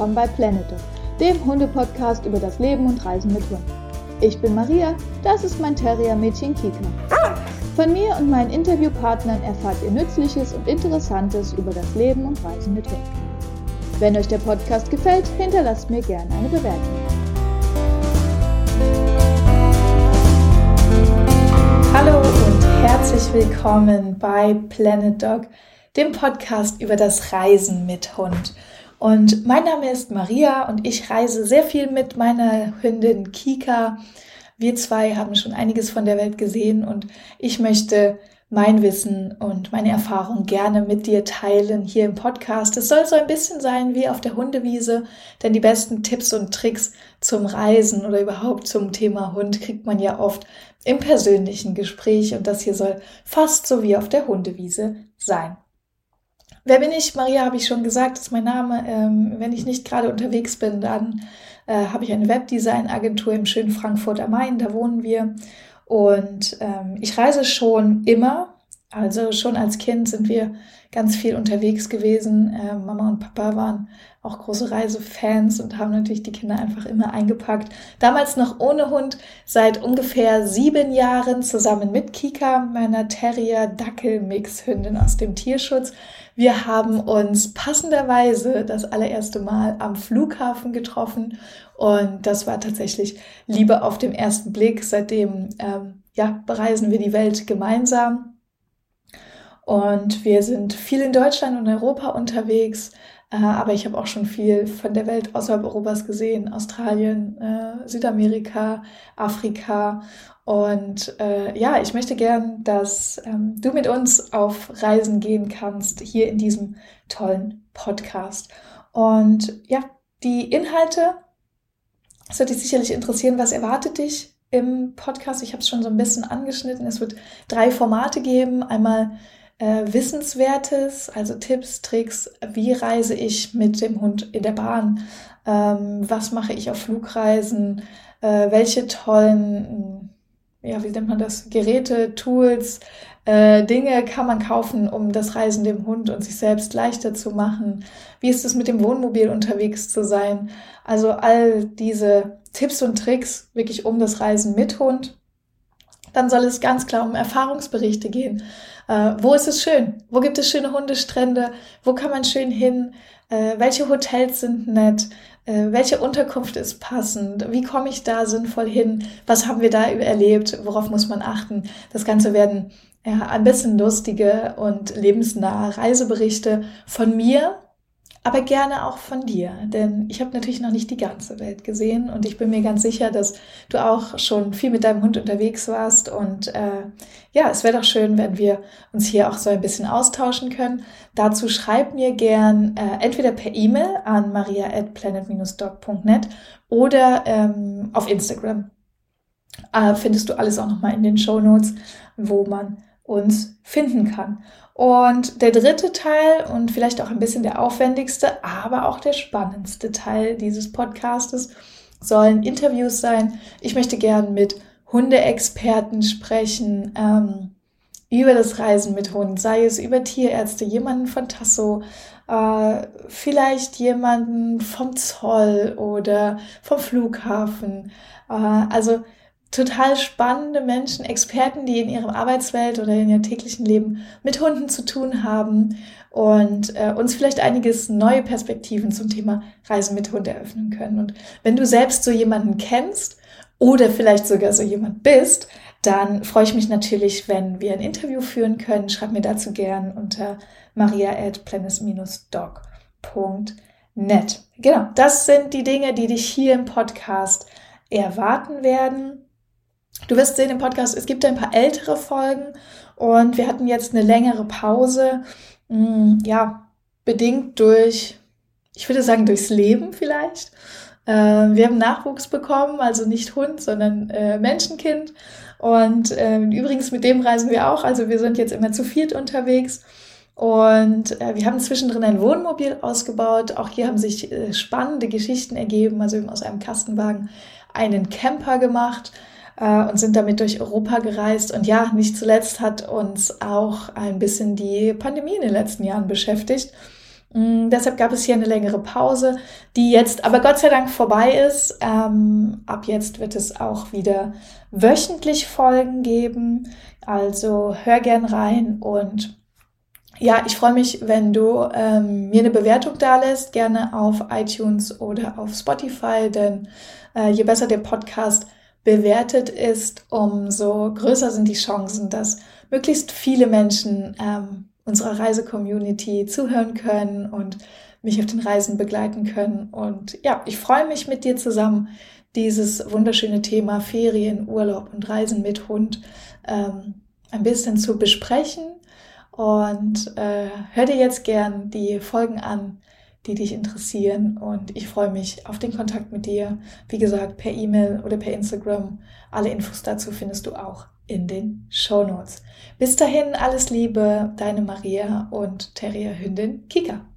willkommen bei Planet Dog, dem Hunde-Podcast über das Leben und Reisen mit Hunden. Ich bin Maria, das ist mein Terrier-Mädchen Kika. Von mir und meinen Interviewpartnern erfahrt ihr Nützliches und Interessantes über das Leben und Reisen mit Hunden. Wenn euch der Podcast gefällt, hinterlasst mir gerne eine Bewertung. Hallo und herzlich willkommen bei Planet Dog, dem Podcast über das Reisen mit Hund. Und mein Name ist Maria und ich reise sehr viel mit meiner Hündin Kika. Wir zwei haben schon einiges von der Welt gesehen und ich möchte mein Wissen und meine Erfahrung gerne mit dir teilen hier im Podcast. Es soll so ein bisschen sein wie auf der Hundewiese, denn die besten Tipps und Tricks zum Reisen oder überhaupt zum Thema Hund kriegt man ja oft im persönlichen Gespräch und das hier soll fast so wie auf der Hundewiese sein. Wer bin ich? Maria habe ich schon gesagt, ist mein Name. Ähm, wenn ich nicht gerade unterwegs bin, dann äh, habe ich eine Webdesign-Agentur im schönen Frankfurt am Main, da wohnen wir. Und ähm, ich reise schon immer. Also schon als Kind sind wir ganz viel unterwegs gewesen. Äh, Mama und Papa waren auch große Reisefans und haben natürlich die Kinder einfach immer eingepackt. Damals noch ohne Hund, seit ungefähr sieben Jahren zusammen mit Kika, meiner Terrier-Dackel-Mix-Hündin aus dem Tierschutz. Wir haben uns passenderweise das allererste Mal am Flughafen getroffen und das war tatsächlich Liebe auf den ersten Blick. Seitdem ähm, ja, bereisen wir die Welt gemeinsam. Und wir sind viel in Deutschland und Europa unterwegs, äh, aber ich habe auch schon viel von der Welt außerhalb Europas gesehen, Australien, äh, Südamerika, Afrika. Und äh, ja, ich möchte gern, dass ähm, du mit uns auf Reisen gehen kannst, hier in diesem tollen Podcast. Und ja, die Inhalte, es wird dich sicherlich interessieren, was erwartet dich im Podcast. Ich habe es schon so ein bisschen angeschnitten. Es wird drei Formate geben. Einmal äh, Wissenswertes, also Tipps, Tricks, wie reise ich mit dem Hund in der Bahn, ähm, was mache ich auf Flugreisen, äh, welche tollen, ja, wie nennt man das, Geräte, Tools, äh, Dinge kann man kaufen, um das Reisen dem Hund und sich selbst leichter zu machen. Wie ist es mit dem Wohnmobil unterwegs zu sein? Also all diese Tipps und Tricks wirklich um das Reisen mit Hund. Dann soll es ganz klar um Erfahrungsberichte gehen. Äh, wo ist es schön? Wo gibt es schöne Hundestrände? Wo kann man schön hin? Äh, welche Hotels sind nett? Äh, welche Unterkunft ist passend? Wie komme ich da sinnvoll hin? Was haben wir da erlebt? Worauf muss man achten? Das Ganze werden ja, ein bisschen lustige und lebensnahe Reiseberichte von mir, aber gerne auch von dir, denn ich habe natürlich noch nicht die ganze Welt gesehen und ich bin mir ganz sicher, dass du auch schon viel mit deinem Hund unterwegs warst und äh, ja, es wäre doch schön, wenn wir uns hier auch so ein bisschen austauschen können. Dazu schreib mir gern äh, entweder per E-Mail an maria@planet-dog.net oder ähm, auf Instagram. Äh, findest du alles auch nochmal in den Show Notes, wo man uns finden kann. Und der dritte Teil und vielleicht auch ein bisschen der aufwendigste, aber auch der spannendste Teil dieses Podcastes sollen Interviews sein. Ich möchte gern mit Hundeexperten sprechen ähm, über das Reisen mit Hunden, sei es über Tierärzte, jemanden von Tasso, äh, vielleicht jemanden vom Zoll oder vom Flughafen. Äh, also total spannende Menschen, Experten, die in ihrer Arbeitswelt oder in ihrem täglichen Leben mit Hunden zu tun haben und äh, uns vielleicht einiges neue Perspektiven zum Thema Reisen mit Hund eröffnen können. Und wenn du selbst so jemanden kennst oder vielleicht sogar so jemand bist, dann freue ich mich natürlich, wenn wir ein Interview führen können. Schreib mir dazu gern unter maria at dognet Genau, das sind die Dinge, die dich hier im Podcast erwarten werden. Du wirst sehen im Podcast, es gibt ein paar ältere Folgen und wir hatten jetzt eine längere Pause. Hm, ja, bedingt durch, ich würde sagen, durchs Leben vielleicht. Äh, wir haben Nachwuchs bekommen, also nicht Hund, sondern äh, Menschenkind. Und äh, übrigens mit dem reisen wir auch. Also wir sind jetzt immer zu viert unterwegs. Und äh, wir haben zwischendrin ein Wohnmobil ausgebaut. Auch hier haben sich äh, spannende Geschichten ergeben. Also wir haben aus einem Kastenwagen einen Camper gemacht äh, und sind damit durch Europa gereist. Und ja, nicht zuletzt hat uns auch ein bisschen die Pandemie in den letzten Jahren beschäftigt. Mm, deshalb gab es hier eine längere Pause, die jetzt aber Gott sei Dank vorbei ist. Ähm, ab jetzt wird es auch wieder wöchentlich Folgen geben. Also hör gern rein und ja, ich freue mich, wenn du ähm, mir eine Bewertung da lässt, gerne auf iTunes oder auf Spotify, denn äh, je besser der Podcast bewertet ist, umso größer sind die Chancen, dass möglichst viele Menschen ähm, unserer Reise-Community zuhören können und mich auf den Reisen begleiten können. Und ja, ich freue mich mit dir zusammen, dieses wunderschöne Thema Ferien, Urlaub und Reisen mit Hund ähm, ein bisschen zu besprechen. Und äh, hör dir jetzt gern die Folgen an, die dich interessieren. Und ich freue mich auf den Kontakt mit dir. Wie gesagt, per E-Mail oder per Instagram. Alle Infos dazu findest du auch in den Show Notes. Bis dahin alles Liebe, deine Maria und Terrier Hündin Kika.